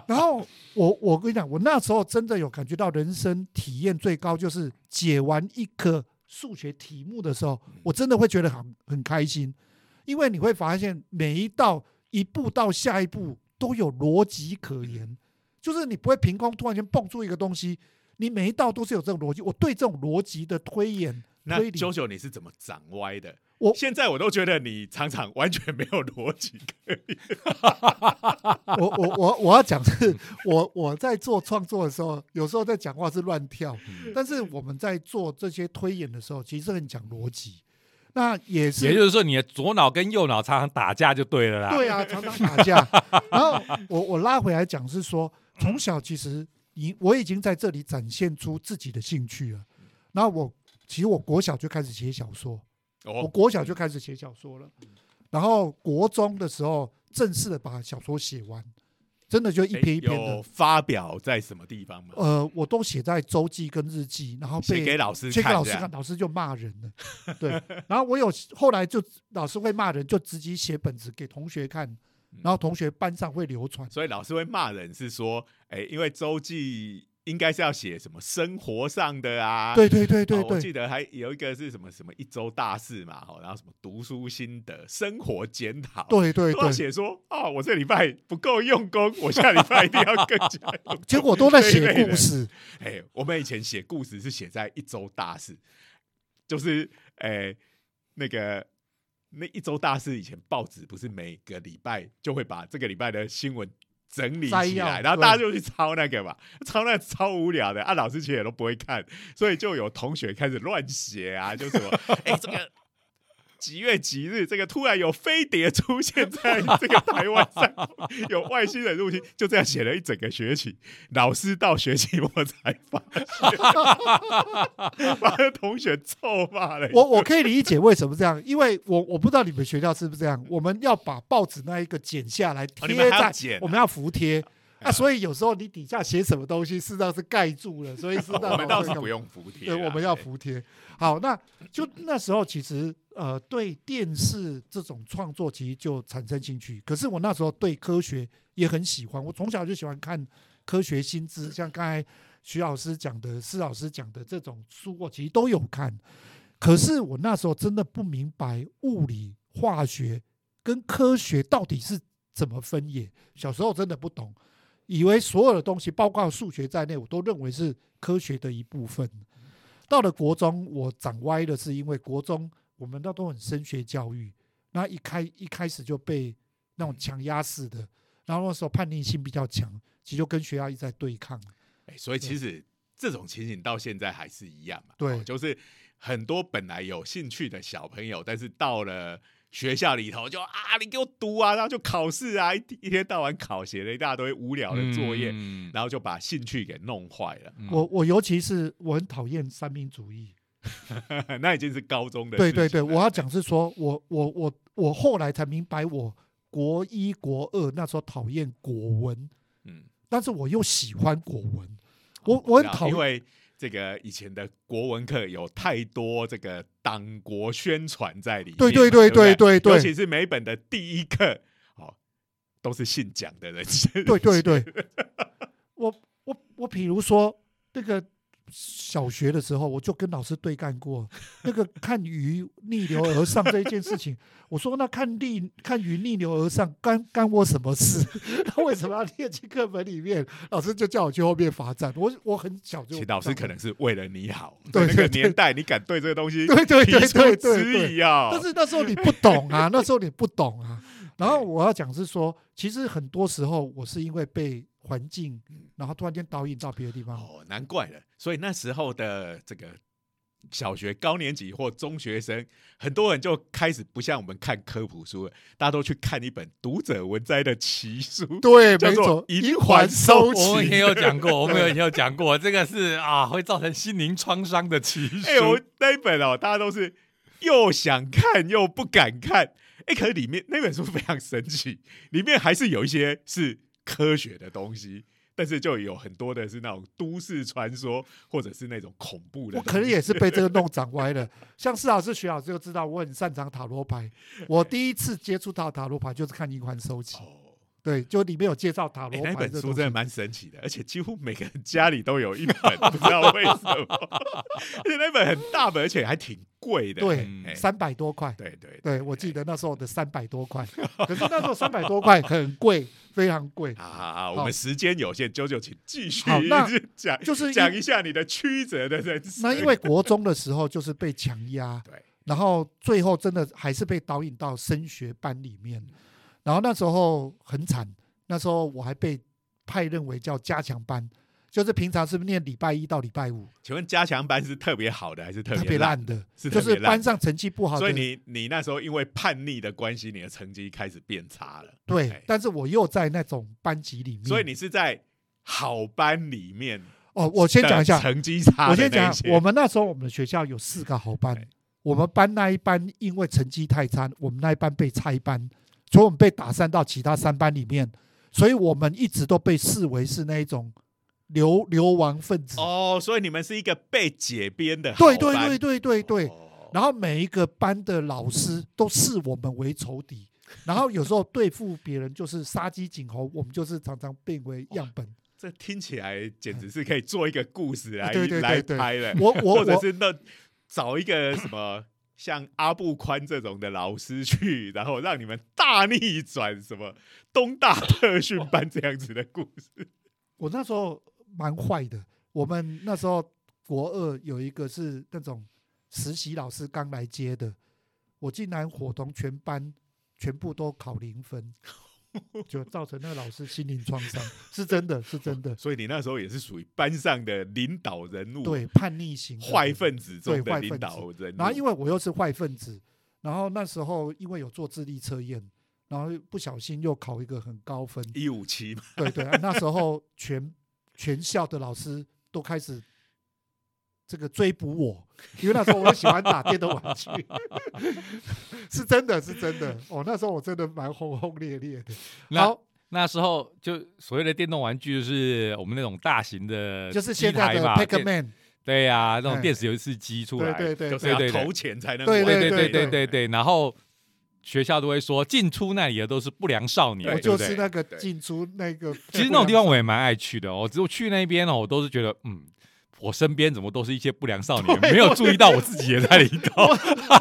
然后我我跟你讲，我那时候真的有感觉到人生体验最高，就是解完一颗。数学题目的时候，我真的会觉得很很开心，因为你会发现每一道一步到下一步都有逻辑可言，就是你不会凭空突然间蹦出一个东西，你每一道都是有这种逻辑。我对这种逻辑的推演推理，九九你是怎么长歪的？我现在我都觉得你常常完全没有逻辑可以。我我我我要讲是，我我在做创作的时候，有时候在讲话是乱跳，但是我们在做这些推演的时候，其实很讲逻辑。那也是，也就是说，你的左脑跟右脑常常打架就对了啦。对啊，常常打架。然后我我拉回来讲是说，从小其实已我已经在这里展现出自己的兴趣了。然后我其实我国小就开始写小说。我国小就开始写小说了，然后国中的时候正式的把小说写完，真的就一篇一篇的发表在什么地方吗？呃，我都写在周记跟日记，然后写给老师，写给老师看，老师就骂人了。对，然后我有后来就老师会骂人，就直接写本子给同学看，然后同学班上会流传。所以老师会骂人是说，哎，因为周记。应该是要写什么生活上的啊？对对对对对，我记得还有一个是什么什么一周大事嘛，哈，然后什么读书心得、生活检讨，对对对，写说啊，我这礼拜不够用功，我下礼拜一定要更加。结果都在写故事。哎，我们以前写故事是写在一周大事，就是哎那个那一周大事以前报纸不是每个礼拜就会把这个礼拜的新闻。整理起来，然后大家就去抄那个嘛，抄那超无聊的啊，老师其实也都不会看，所以就有同学开始乱写啊，就什么 哎这个。几月几日，这个突然有飞碟出现在 这个台湾上，有外星人入侵，就这样写了一整个学期。老师到学期末才发现，把同学臭骂了。我我可以理解为什么这样，因为我我不知道你们学校是不是这样，我们要把报纸那一个剪下来贴在，我们要服贴。啊，所以有时候你底下写什么东西，事实上是盖住了，所以事实上我们倒是不用服帖。对，我们要服帖。好，那就那时候其实呃，对电视这种创作其实就产生兴趣。可是我那时候对科学也很喜欢，我从小就喜欢看科学新知，像刚才徐老师讲的、施老师讲的这种书，我其实都有看。可是我那时候真的不明白物理、化学跟科学到底是怎么分野，小时候真的不懂。以为所有的东西，包括数学在内，我都认为是科学的一部分。到了国中，我长歪的是因为国中我们那都很升学教育，那一开一开始就被那种强压式的，然后那时候叛逆性比较强，其实就跟学校一直在对抗。哎，所以其实这种情形到现在还是一样嘛。对，就是很多本来有兴趣的小朋友，但是到了学校里头就啊，你给我读啊，然后就考试啊，一一天到晚考，写了一大堆无聊的作业，然后就把兴趣给弄坏了。我我尤其是我很讨厌三民主义，那已经是高中的。对对对，我要讲是说，我我我我后来才明白，我国一国二那时候讨厌国文，嗯，但是我又喜欢国文。我我很讨厌，这个以前的国文课有太多这个党国宣传在里面，对对对对对对，尤其是每本的第一课，哦，都是姓蒋的人，对对对，我我 我，比如说这个。小学的时候，我就跟老师对干过 那个看鱼逆流而上这一件事情。我说：“那看逆看鱼逆流而上，干干我什么事？他为什么要列进课本里面？”老师就叫我去后面罚站。我我很小就，老师可能是为了你好。对那个年代，你敢对这个东西对对对对对啊？但是那时候你不懂啊，那时候你不懂啊。然后我要讲是说，其实很多时候我是因为被。环境，然后突然间导引到别的地方。哦，难怪了。所以那时候的这个小学高年级或中学生，很多人就开始不像我们看科普书，大家都去看一本读者文摘的奇书，对，没错《银环收集》。我们也有讲过，我们也有讲过，这个是啊，会造成心灵创伤的奇书。哎，我那一本哦，大家都是又想看又不敢看。哎，可是里面那本书非常神奇，里面还是有一些是。科学的东西，但是就有很多的是那种都市传说，或者是那种恐怖的。我可能也是被这个弄 长歪了。像施老师、徐老师就知道我很擅长塔罗牌。我第一次接触到塔罗牌就是看《银环收集》。对，就里面有介绍塔罗牌。那本书真的蛮神奇的，而且几乎每个人家里都有一本，不知道为什么。而且那本很大本，而且还挺贵的。对，三百多块。对对对，我记得那时候的三百多块。可是那时候三百多块很贵，非常贵。好好好，我们时间有限，九九请继续 讲，就是讲一下你的曲折的人生。那因为国中的时候就是被强压，对，然后最后真的还是被导引到升学班里面。然后那时候很惨，那时候我还被派认为叫加强班，就是平常是不是念礼拜一到礼拜五？请问加强班是特别好的还是特别烂的？是就是班上成绩不好，所以你你那时候因为叛逆的关系，你的成绩开始变差了。对，但是我又在那种班级里面，所以你是在好班里面哦。我先讲一下成绩差，我先讲，我们那时候我们的学校有四个好班，我们班那一班因为成绩太差，我们那一班被拆班。所以我们被打散到其他三班里面，所以我们一直都被视为是那一种流流亡分子。哦，所以你们是一个被解编的。对对对对对对。然后每一个班的老师都视我们为仇敌，然后有时候对付别人就是杀鸡儆猴，我们就是常常变为样本。这听起来简直是可以做一个故事来来拍的。我我或者是那找一个什么。像阿布宽这种的老师去，然后让你们大逆转，什么东大特训班这样子的故事。我那时候蛮坏的。我们那时候国二有一个是那种实习老师刚来接的，我竟然伙同全班全部都考零分。就造成那个老师心灵创伤，是真的是真的。所以你那时候也是属于班上的领导人物，对叛逆型坏分子中的领导人。然后因为我又是坏分子，然后那时候因为有做智力测验，然后不小心又考一个很高分，一五七。对对，那时候全全校的老师都开始。这个追捕我，因为那时候我喜欢打电动玩具，是真的是真的。哦，那时候我真的蛮轰轰烈烈的。然后那时候就所谓的电动玩具，就是我们那种大型的，就是现在的 Pac-Man，对呀，那种电子游戏机出来，对对对，就是要投钱才能玩。对对对对对对。然后学校都会说，进出那里的都是不良少年，我就是那个进出那个。其实那种地方我也蛮爱去的，我只有去那边哦，我都是觉得嗯。我身边怎么都是一些不良少年，没有注意到我自己也在里头。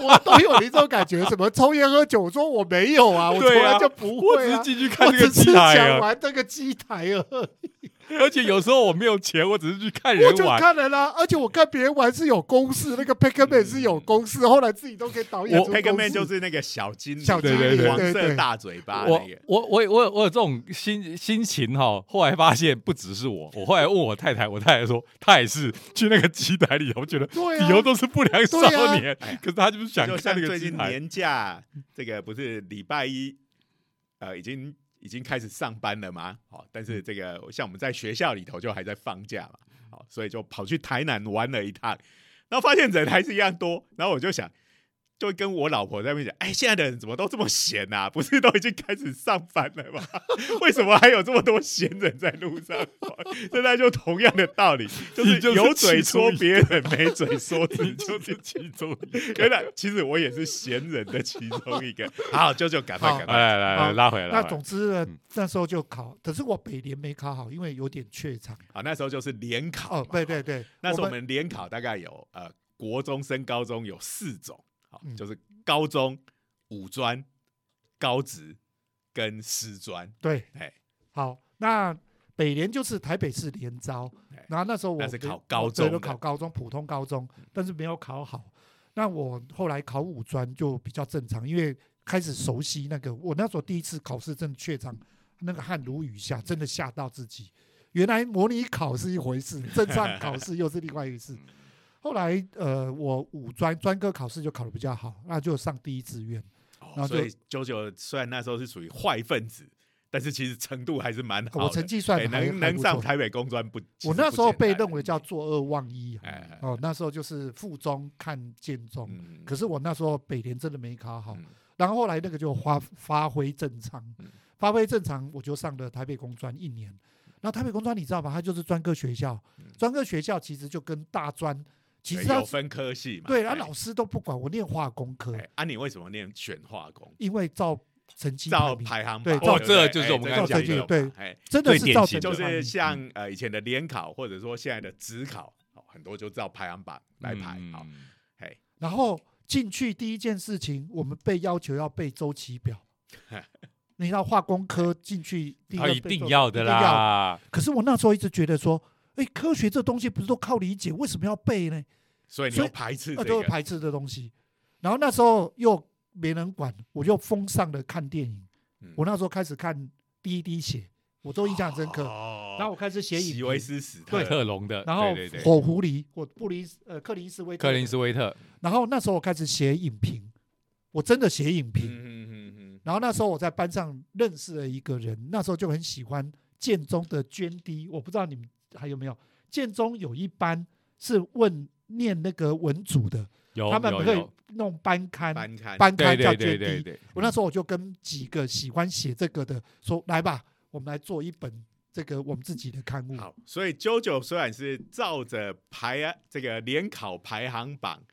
我都有一种感觉，什么抽烟喝酒，我说我没有啊，我从来就不会啊，进去看这个机台啊，玩这个机台而已。而且有时候我没有钱，我只是去看人玩我就。看人啦、而且我看别人玩是有公式，那个 Pac-Man 是有公式，后来自己都可以导演我出 p e g 公 Man 式就是那个小精灵，小精灵对黄色大嘴巴我那个。我我我有我有这种心心情哈，后来发现不只是我，我后来问我太太，我太太说她也是去那个机台里我，觉得对啊以后都是不良少年，哎可是她就是想就看那个机台。近年假，这个不是礼拜一，呃，已经已经开始上班了吗？好，但是这个像我们在学校里头就还在放假嘛，好，所以就跑去台南玩了一趟，然后发现人还是一样多，然后我就想。就跟我老婆在那边讲，哎，现在的人怎么都这么闲呐、不是都已经开始上班了吗？为什么还有这么多闲人在路上跑？现在就同样的道理，就是有嘴说别人，没嘴说自你己。就是其中一个。原来其实我也是闲人的其中一个。好，舅舅赶快好赶快。来来来，好拉回来。那总之呢嗯，那时候就考，可是我北联没考好，因为有点怯场。啊，那时候就是联考对对对，那时候我们联考大概有呃国中升高中有四种，就是高中、五专、高职跟师专。对哎，好，那北联就是台北市联招哎，然后那时候我是考高中的考高中普通高中，但是没有考好。那我后来考五专就比较正常，因为开始熟悉那个，我那时候第一次考试真的怯场，那个汗如雨下，真的吓到自己。原来模拟考是一回事，正常考试又是另外一回事。后来呃，我五专专科考试就考得比较好，那就上第一志愿。所以九九虽然那时候是属于坏分子，但是其实程度还是蛮好的。我成绩算能能上台北工专不？其我那时候被认为叫作恶忘一哦，那时候就是附中看建中，嗯可是我那时候北联真的没考好，嗯然后后来那个就发发挥正常嗯，发挥正常，我就上了台北工专一年。那台北工专你知道吧？它就是专科学校嗯，专科学校其实就跟大专，其对实它有分科系嘛？对，然哎后老师都不管我念化工科，哎啊，你为什么念选化工？因为照成绩照排行榜，对照不对这就是我们哎刚刚讲的有嘛哎，真的是就是像呃以前的联考，或者说现在的职考，哦很多就照排行榜来排。嗯好，嘿，然后进去第一件事情，我们被要求要背周期表。你知道化工科进去第一定要的啦。可是我那时候一直觉得说，哎，科学这东西不是都靠理解，为什么要背呢？所以你要排斥那这个，都是排斥的东西。然后那时候又没人管，我就封上了看电影。嗯我那时候开始看第一滴血，我都印象很深刻。哦然后我开始写影席维，斯史特，特龙的，然后火狐狸，我布林斯呃克林斯威特克林斯威特，然后那时候我开始写影评，我真的写影评。嗯嗯然后那时候我在班上认识了一个人，那时候就很喜欢建中的涓滴，我不知道你们还有没有？建中有一班是问念那个文组的，他们会有有，弄班刊，班刊，班对刊叫捐对对对滴。对，我那时候我就跟几个喜欢写这个的说，来吧，我们来做一本这个我们自己的刊物。好，所以 JoJo 虽然是照着排啊这个联考排行榜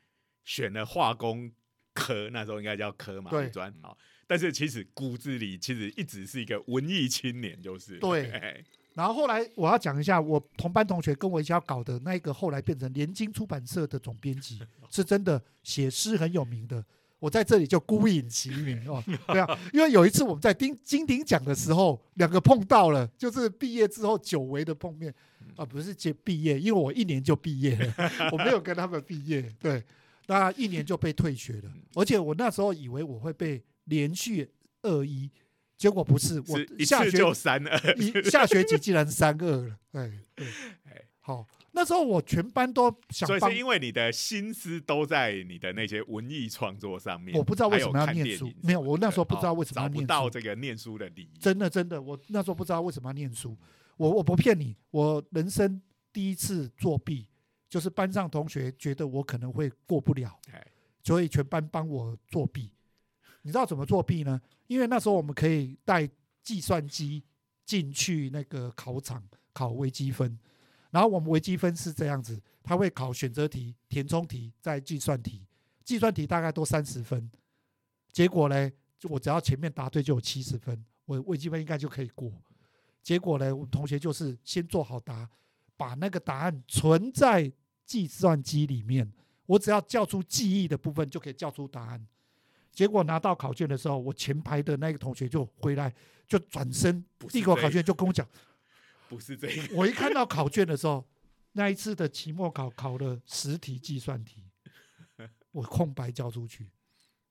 选了化工科，那时候应该叫科嘛，对。五专好，但是其实骨子里其实一直是一个文艺青年，就是。对。哎 然后后来我要讲一下，我同班同学跟我一起要搞的那一个，后来变成联经出版社的总编辑，是真的写诗很有名的。我在这里就孤影其名哦，对啊，因为有一次我们在丁金鼎奖的时候，两个碰到了，就是毕业之后久违的碰面啊，不是结毕业，因为我一年就毕业了，我没有跟他们毕业，对，那一年就被退学了，而且我那时候以为我会被连续二一，结果不是，我一下学就三二，一下学期竟然三二 了，哎，好，那时候我全班都想帮所以是，因为你的心思都在你的那些文艺创作上面，我不知道为什么要念，书没有，我那时候不知道哦为什么要找不念书，到这个念书的理由，真的真的，我那时候不知道为什么要念书，我我不骗你，我人生第一次作弊，就是班上同学觉得我可能会过不了，哎。所以全班帮我作弊。你知道怎么作弊呢？因为那时候我们可以带计算机进去那个考场考微积分，然后我们微积分是这样子，他会考选择题、填充题、再计算题，计算题大概都三十分，结果呢，我只要前面答对就有七十分，我微积分应该就可以过。结果呢，我们同学就是先做好答，把那个答案存在计算机里面，我只要叫出记忆的部分就可以叫出答案。结果拿到考卷的时候，我前排的那个同学就回来，就转身递给我考卷，就跟我讲，不是这个。我一看到考卷的时候，那一次的期末考考了十题计算题，我空白交出去，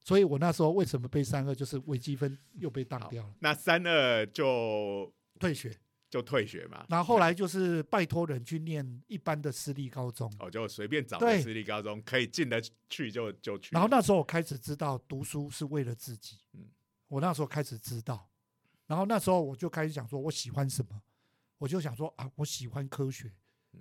所以我那时候为什么被三二，就是微积分又被当掉了，那三二就退学。就退学嘛，然后后来就是拜托人去念一般的私立高中，哦，就随便找个私立高中可以进得去就就去。然后那时候我开始知道读书是为了自己，嗯，我那时候开始知道，然后那时候我就开始想说我喜欢什么，我就想说啊，我喜欢科学，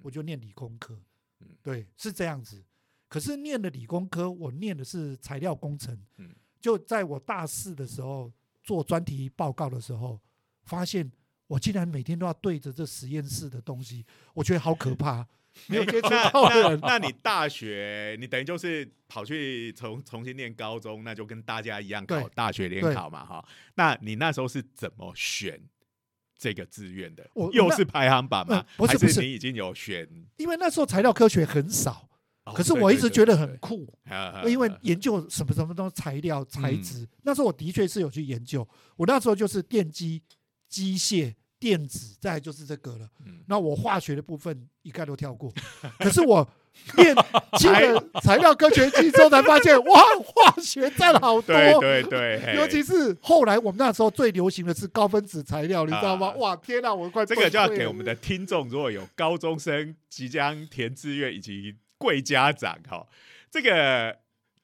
我就念理工科，嗯，对，是这样子。可是念的理工科，我念的是材料工程，嗯，就在我大四的时候做专题报告的时候，发现。我竟然每天都要对着这实验室的东西，我觉得好可怕。没有接触到人，那你大学你等于就是跑去重重新念高中，那就跟大家一样考大学联考嘛，哈。那你那时候是怎么选这个志愿的？我又是排行榜吗？不是，不是，你已经有选？因为那时候材料科学很少，可是我一直觉得很酷，因为研究什么什么东西材料材质。那时候我的确是有去研究，我那时候就是电机、机械。电子再就是这个了，那我化学的部分一概都跳过。可是我念进了材料科学系之后，才发现哇，化学占好多。对对对，尤其是后来我们那时候最流行的是高分子材料，你知道吗？哇，天哪，我快这个就要给我们的听众，如果有高中生即将填志愿以及贵家长哈，这个。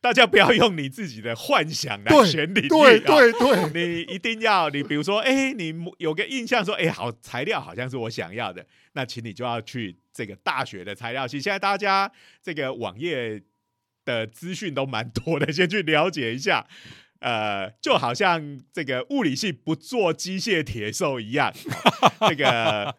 大家不要用你自己的幻想来选领域对对对，你一定要你比如说，哎，你有个印象说，哎，好材料好像是我想要的，那请你就要去这个大学的材料系。现在大家这个网页的资讯都蛮多的，先去了解一下。呃，就好像这个物理系不做机械铁兽一样，这个。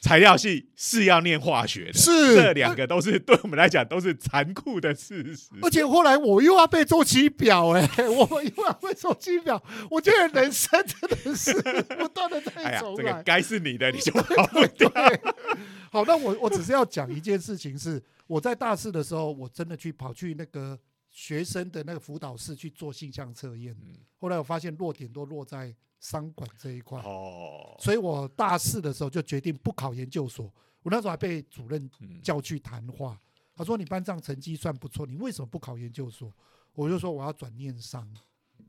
材料系是要念化学的，是这两个都是对我们来讲都是残酷的事实。而且后来我又要背周期表，哎，我又要背周期表，我觉得人生真的是不断的在 走。这个该是你的，你就跑不掉。好，那我我只是要讲一件事情，是我在大四的时候，我真的去跑去那个学生的那个辅导室去做性向测验。后来我发现弱点都落在。商管这一块，哦，所以我大四的时候就决定不考研究所。我那时候还被主任叫去谈话，他说：“你班上成绩算不错，你为什么不考研究所？”我就说：“我要转念商。”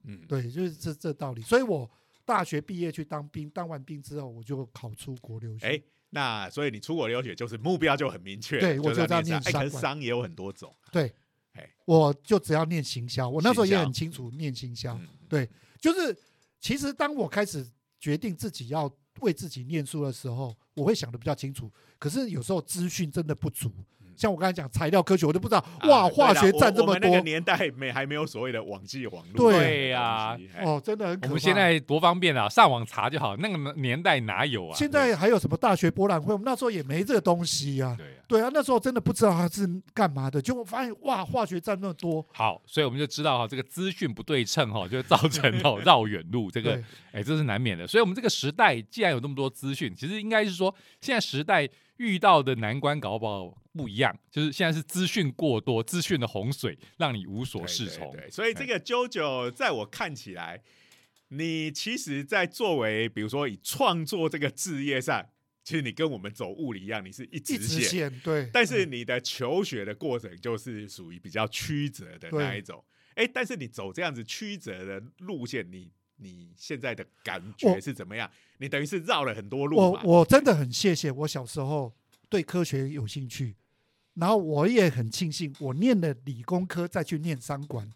嗯，对，就是这这道理。所以我大学毕业去当兵，当完兵之后我就考出国留学。哎，那所以你出国留学就是目标就很明确，对我就要念商。商也有很多种，对，哎，我就只要念行销。我那时候也很清楚念行销，对，就是。其实，当我开始决定自己要为自己念书的时候，我会想的比较清楚。可是有时候资讯真的不足。像我刚才讲材料科学，我都不知道哇，化学占这么多。那个年代没还没有所谓的网际网络。对呀，哦，真的很。我们现在多方便啊，上网查就好。那个年代哪有啊？现在还有什么大学博览会？我们那时候也没这个东西呀。对对啊，那时候真的不知道它是干嘛的，就发现哇，化学占那么多。好，所以我们就知道哈，这个资讯不对称哈，就造成哦 绕远路。这个哎，这是难免的。所以，我们这个时代既然有那么多资讯，其实应该是说，现在时代遇到的难关搞不好。不一样，就是现在是资讯过多，资讯的洪水让你无所适从。对，所以这个 JoJo 在我看起来，你其实，在作为比如说以创作这个事业上，其实你跟我们走物理一样，你是一直线。对。但是你的求学的过程就是属于比较曲折的那一种。哎，但是你走这样子曲折的路线，你你现在的感觉是怎么样？你等于是绕了很多路。我我真的很谢谢我小时候对科学有兴趣。然后我也很庆幸，我念了理工科再去念商管，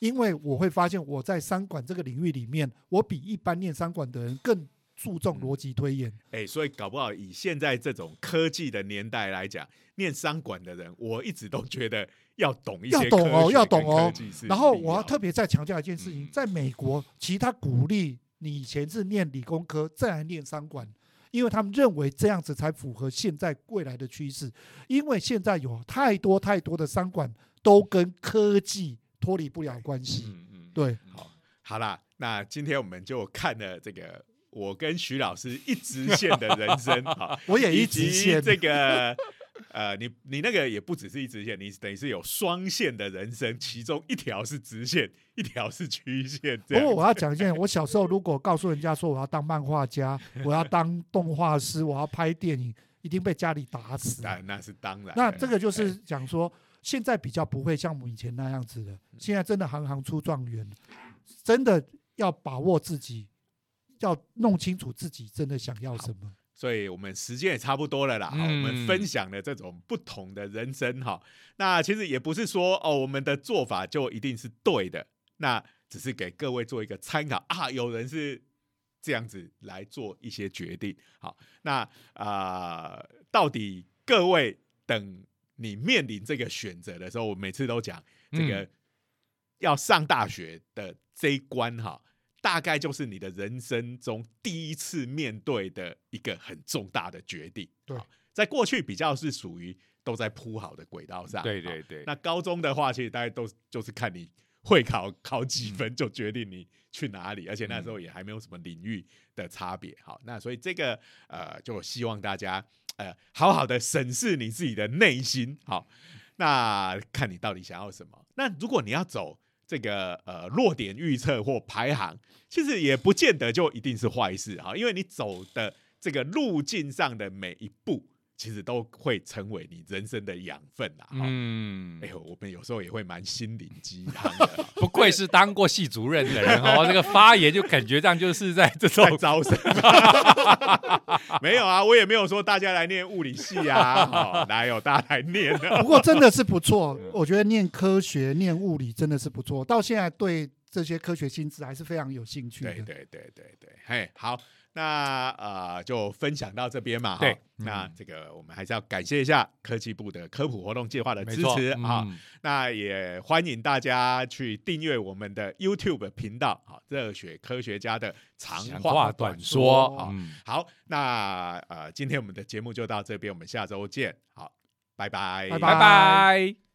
因为我会发现我在商管这个领域里面，我比一般念商管的人更注重逻辑推演。哎，所以搞不好以现在这种科技的年代来讲，念商管的人，我一直都觉得要懂一些，要懂哦，要懂哦。然后我要特别再强调一件事情，在美国，其他鼓励你以前是念理工科，再来念商管。因为他们认为这样子才符合现在未来的趋势，因为现在有太多太多的商管都跟科技脱离不了关系。嗯嗯，对，好，好啦，那今天我们就看了这个我跟徐老师一直线的人生，我也一直线这个。呃，你你那个也不只是一直线，你等于是有双线的人生，其中一条是直线，一条是曲线。不过我要讲一件，我小时候如果告诉人家说我要当漫画家，我要当动画师，我要拍电影，一定被家里打死。那那是当然。那这个就是讲说，现在比较不会像我们以前那样子的，现在真的行行出状元，真的要把握自己，要弄清楚自己真的想要什么。所以我们时间也差不多了啦，我们分享了这种不同的人生哈。那其实也不是说哦，我们的做法就一定是对的，那只是给各位做一个参考啊。有人是这样子来做一些决定，好，那啊，到底各位等你面临这个选择的时候，我每次都讲这个要上大学的这一关哈。大概就是你的人生中第一次面对的一个很重大的决定。对，在过去比较是属于都在铺好的轨道上。对对对。那高中的话，其实大家都就是看你会考考几分，就决定你去哪里，而且那时候也还没有什么领域的差别。好，那所以这个呃，就希望大家呃，好好的审视你自己的内心。好，那看你到底想要什么。那如果你要走。这个呃弱点预测或排行，其实也不见得就一定是坏事哈，因为你走的这个路径上的每一步。其实都会成为你人生的养分啦。嗯，哎呦，我们有时候也会蛮心灵鸡汤的。不愧是当过系主任的人哦，这个发言就感觉上就是在这种招生。没有啊，我也没有说大家来念物理系啊，哪有大家来念的？不过真的是不错，我觉得念科学、念物理真的是不错。到现在对这些科学新知还是非常有兴趣的。对对对对对，嘿，好。那呃，就分享到这边嘛。对，那这个我们还是要感谢一下科技部的科普活动计划的支持啊。那也欢迎大家去订阅我们的 YouTube 频道，好，热血科学家的长话短说啊。好，那呃，今天我们的节目就到这边，我们下周见。好，拜拜，拜拜。